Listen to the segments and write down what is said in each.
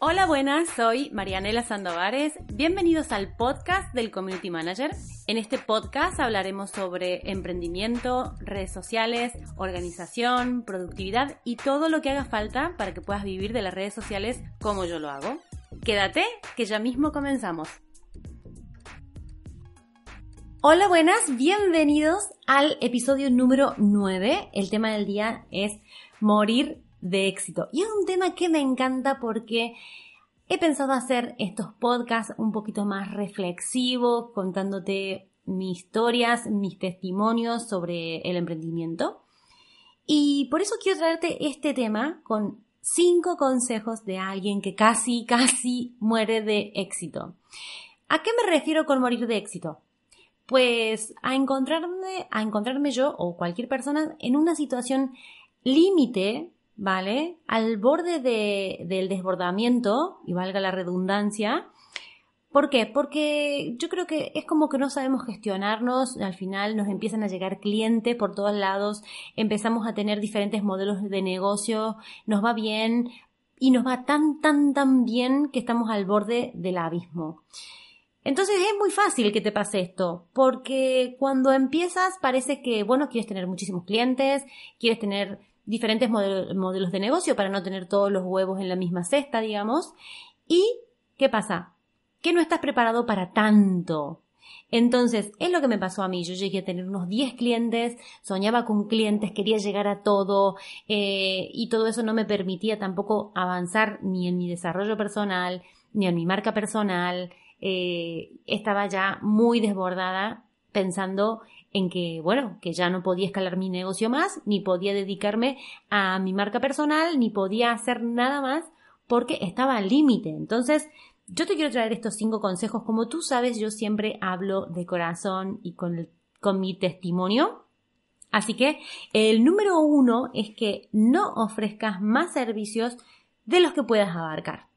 Hola, buenas, soy Marianela Sandovares. Bienvenidos al podcast del Community Manager. En este podcast hablaremos sobre emprendimiento, redes sociales, organización, productividad y todo lo que haga falta para que puedas vivir de las redes sociales como yo lo hago. Quédate, que ya mismo comenzamos. Hola, buenas, bienvenidos al episodio número 9. El tema del día es morir de éxito. Y es un tema que me encanta porque he pensado hacer estos podcasts un poquito más reflexivos, contándote mis historias, mis testimonios sobre el emprendimiento. Y por eso quiero traerte este tema con cinco consejos de alguien que casi, casi muere de éxito. ¿A qué me refiero con morir de éxito? Pues a encontrarme, a encontrarme yo o cualquier persona en una situación límite ¿vale? Al borde del desbordamiento, y valga la redundancia. ¿Por qué? Porque yo creo que es como que no sabemos gestionarnos, al final nos empiezan a llegar clientes por todos lados, empezamos a tener diferentes modelos de negocio, nos va bien y nos va tan, tan, tan bien que estamos al borde del abismo. Entonces es muy fácil que te pase esto, porque cuando empiezas parece que, bueno, quieres tener muchísimos clientes, quieres tener diferentes modelos de negocio para no tener todos los huevos en la misma cesta, digamos. ¿Y qué pasa? Que no estás preparado para tanto. Entonces, es lo que me pasó a mí. Yo llegué a tener unos 10 clientes, soñaba con clientes, quería llegar a todo eh, y todo eso no me permitía tampoco avanzar ni en mi desarrollo personal, ni en mi marca personal. Eh, estaba ya muy desbordada pensando en que, bueno, que ya no podía escalar mi negocio más, ni podía dedicarme a mi marca personal, ni podía hacer nada más porque estaba al límite. Entonces, yo te quiero traer estos cinco consejos. Como tú sabes, yo siempre hablo de corazón y con, con mi testimonio. Así que el número uno es que no ofrezcas más servicios de los que puedas abarcar.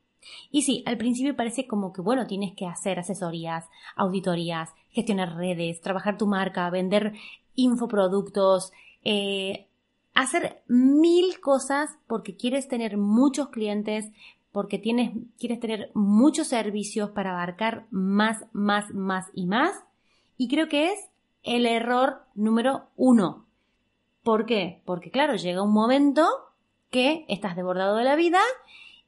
Y sí, al principio parece como que, bueno, tienes que hacer asesorías, auditorías, gestionar redes, trabajar tu marca, vender infoproductos, eh, hacer mil cosas porque quieres tener muchos clientes, porque tienes, quieres tener muchos servicios para abarcar más, más, más y más. Y creo que es el error número uno. ¿Por qué? Porque claro, llega un momento que estás desbordado de la vida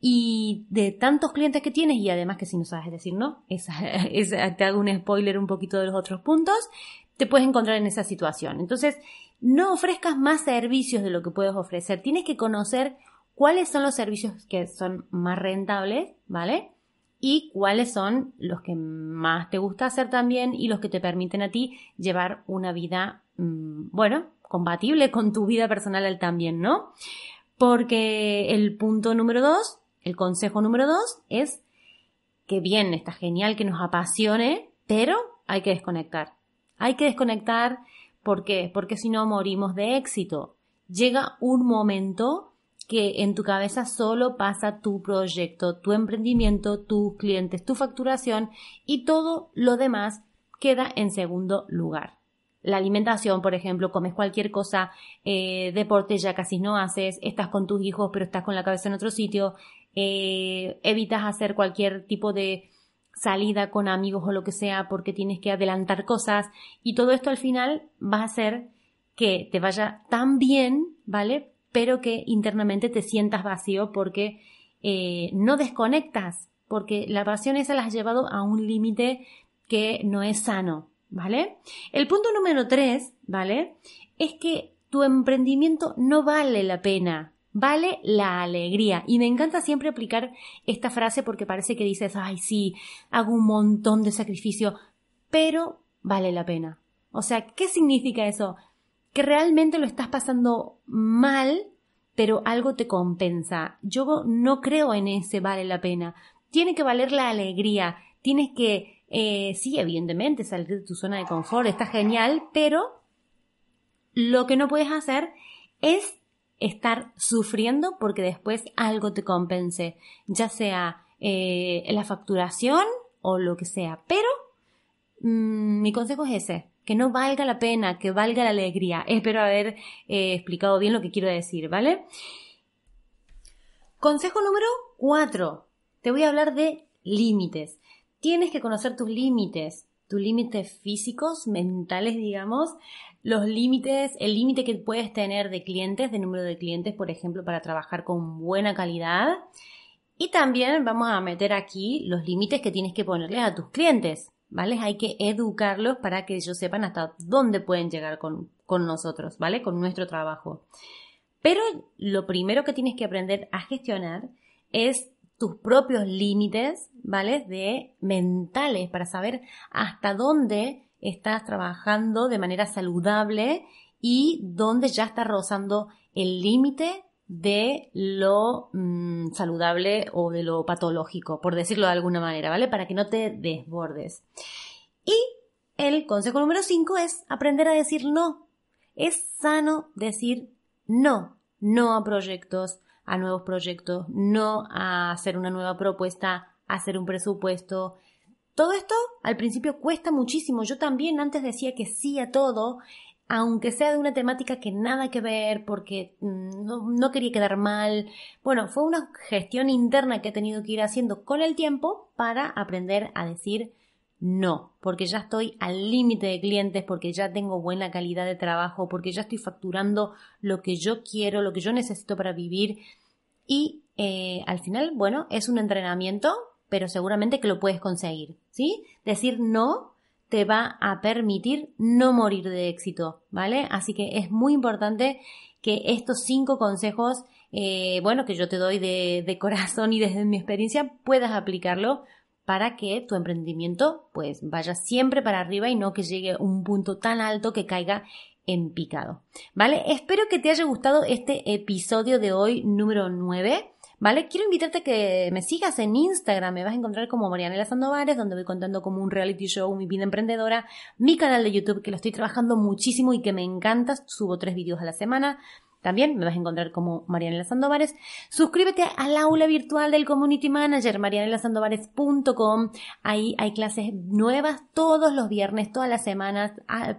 y de tantos clientes que tienes, y además que si no sabes decir no, te hago un spoiler un poquito de los otros puntos, te puedes encontrar en esa situación. Entonces, no ofrezcas más servicios de lo que puedes ofrecer. Tienes que conocer cuáles son los servicios que son más rentables, ¿vale? Y cuáles son los que más te gusta hacer también y los que te permiten a ti llevar una vida, mm, bueno, compatible con tu vida personal también, ¿no? Porque el punto número dos el consejo número dos es que bien, está genial que nos apasione, pero hay que desconectar. Hay que desconectar, ¿por qué? Porque si no morimos de éxito. Llega un momento que en tu cabeza solo pasa tu proyecto, tu emprendimiento, tus clientes, tu facturación y todo lo demás queda en segundo lugar la alimentación, por ejemplo, comes cualquier cosa, eh, deporte ya casi no haces, estás con tus hijos pero estás con la cabeza en otro sitio, eh, evitas hacer cualquier tipo de salida con amigos o lo que sea porque tienes que adelantar cosas y todo esto al final va a hacer que te vaya tan bien, ¿vale? Pero que internamente te sientas vacío porque eh, no desconectas, porque la pasión esa la has llevado a un límite que no es sano, ¿vale? El punto número tres, ¿vale? Es que tu emprendimiento no vale la pena, vale la alegría. Y me encanta siempre aplicar esta frase porque parece que dices, ay, sí, hago un montón de sacrificio, pero vale la pena. O sea, ¿qué significa eso? Que realmente lo estás pasando mal, pero algo te compensa. Yo no creo en ese vale la pena. Tiene que valer la alegría. Tienes que, eh, sí, evidentemente, salir de tu zona de confort está genial, pero lo que no puedes hacer es estar sufriendo porque después algo te compense, ya sea eh, la facturación o lo que sea. Pero mm, mi consejo es ese, que no valga la pena, que valga la alegría. Espero haber eh, explicado bien lo que quiero decir, ¿vale? Consejo número 4. Te voy a hablar de límites. Tienes que conocer tus límites, tus límites físicos, mentales, digamos, los límites, el límite que puedes tener de clientes, de número de clientes, por ejemplo, para trabajar con buena calidad. Y también vamos a meter aquí los límites que tienes que ponerles a tus clientes, ¿vale? Hay que educarlos para que ellos sepan hasta dónde pueden llegar con, con nosotros, ¿vale? Con nuestro trabajo. Pero lo primero que tienes que aprender a gestionar es tus propios límites, ¿vale? De mentales para saber hasta dónde estás trabajando de manera saludable y dónde ya estás rozando el límite de lo mm, saludable o de lo patológico, por decirlo de alguna manera, ¿vale? Para que no te desbordes. Y el consejo número 5 es aprender a decir no. Es sano decir no, no a proyectos, a nuevos proyectos, no a hacer una nueva propuesta, a hacer un presupuesto, todo esto al principio cuesta muchísimo. Yo también antes decía que sí a todo, aunque sea de una temática que nada que ver, porque mm, no, quería quedar mal. Bueno, fue una gestión interna que he tenido que ir haciendo con el tiempo para aprender a decir no, porque ya estoy al límite de clientes, porque ya tengo buena calidad de trabajo, porque ya estoy facturando lo que yo quiero, lo que yo necesito para vivir. Y eh, al final, bueno, es un entrenamiento pero seguramente que lo puedes conseguir, ¿sí? Decir no te va a permitir no morir de éxito, ¿vale? Así que es muy importante que estos cinco consejos, eh, bueno, que yo te doy de, de corazón y desde mi experiencia, puedas aplicarlo para que tu emprendimiento pues vaya siempre para arriba y no que llegue un punto tan alto que caiga en picado. ¿Vale? Espero que te haya gustado este episodio de hoy número 9. ¿vale? Quiero invitarte a que me sigas en Instagram, me vas a encontrar como Marianela Sandovares, donde voy contando como un reality show mi vida emprendedora, mi canal de YouTube, que lo estoy trabajando muchísimo y que me encanta, subo tres vídeos a la semana, también me vas a encontrar como Marianela Sandovares. Suscríbete al aula virtual del Community Manager, marianelasandovares.com. Ahí hay clases nuevas todos los viernes, todas las semanas. Ah,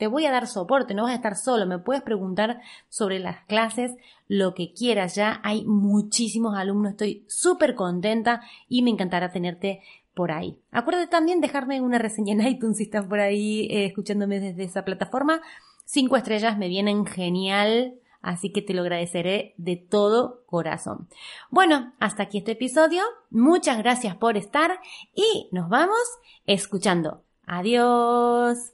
te voy a dar soporte, no vas a estar solo, me puedes preguntar sobre las clases, lo que quieras, ya hay muchísimos alumnos, estoy súper contenta y me encantará tenerte por ahí. Acuérdate también dejarme una reseña en iTunes si estás por ahí eh, escuchándome desde esa plataforma. Cinco estrellas me vienen genial, así que te lo agradeceré de todo corazón. Bueno, hasta aquí este episodio. Muchas gracias por estar y nos vamos escuchando. Adiós.